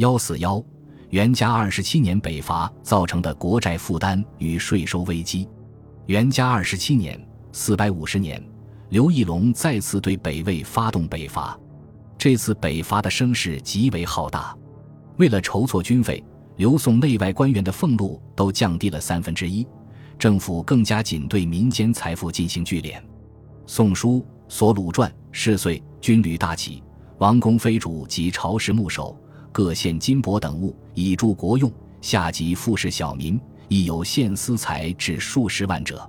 幺四幺，元嘉二十七年北伐造成的国债负担与税收危机。元嘉二十七年（四百五十年），刘义隆再次对北魏发动北伐。这次北伐的声势极为浩大。为了筹措军费，刘宋内外官员的俸禄都降低了三分之一，政府更加紧对民间财富进行聚敛。《宋书·索鲁传》：是岁，军旅大起，王公妃主及朝士牧首各献金帛等物以助国用，下级富士小民亦有献私财至数十万者。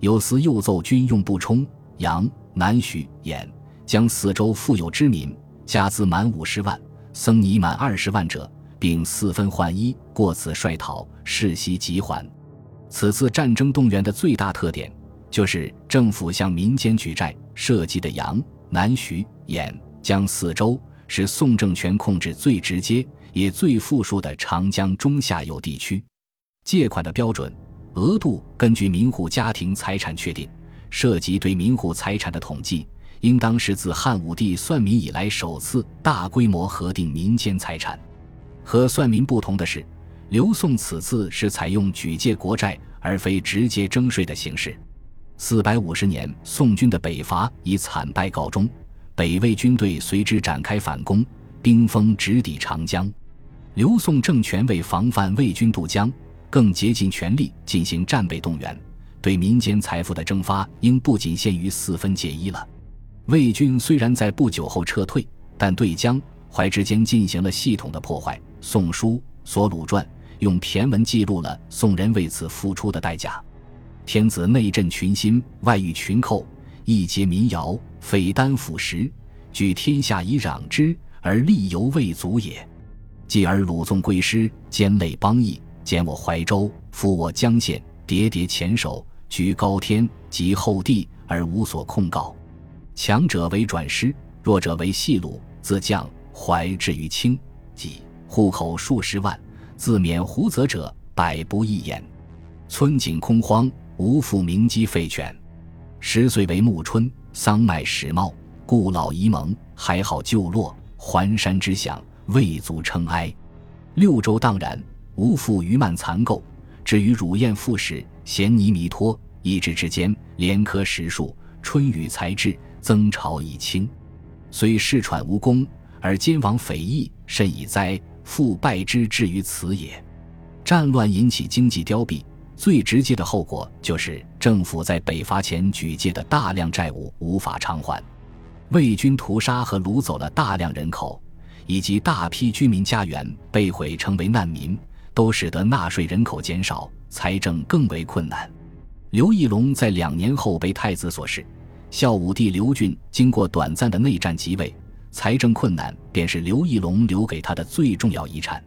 有司又奏军用不充，杨、南许、兖将四州富有之民家资满五十万，僧尼满二十万者，并四分换一，过此率讨，世袭即还。此次战争动员的最大特点，就是政府向民间举债，涉及的杨、南徐、兖江四州。是宋政权控制最直接也最富庶的长江中下游地区，借款的标准额度根据民户家庭财产确定。涉及对民户财产的统计，应当是自汉武帝算民以来首次大规模核定民间财产。和算民不同的是，刘宋此次是采用举借国债而非直接征税的形式。四百五十年，宋军的北伐以惨败告终。北魏军队随之展开反攻，兵锋直抵长江。刘宋政权为防范魏军渡江，更竭尽全力进行战备动员，对民间财富的征发应不仅限于四分借一了。魏军虽然在不久后撤退，但对江淮之间进行了系统的破坏。《宋书·索鲁传》用骈文记录了宋人为此付出的代价：天子内镇群心，外御群寇。一结民谣，匪丹腐蚀，举天下以攘之，而力犹未足也。继而鲁纵贵师，兼累邦邑，兼我怀州，复我江县，叠叠前首，居高天及厚地，而无所控告。强者为转师，弱者为细鲁。自将怀至于清，即户口数十万，自免胡泽者百不一言。村井空荒，无复名鸡废犬。十岁为暮春，桑麦始茂，故老遗蒙，还好旧落，环山之响，未足称哀。六州荡然，无复余蔓残垢。至于乳燕复始，咸泥弥脱，一之之间，连科十数，春雨才至，增潮已清。虽世喘无功，而兼往匪夷，甚以哉？复败之至于此也。战乱引起经济凋敝。最直接的后果就是政府在北伐前举借的大量债务无法偿还，魏军屠杀和掳走了大量人口，以及大批居民家园被毁成为难民，都使得纳税人口减少，财政更为困难。刘义隆在两年后被太子所弑，孝武帝刘俊经过短暂的内战即位，财政困难便是刘义隆留给他的最重要遗产。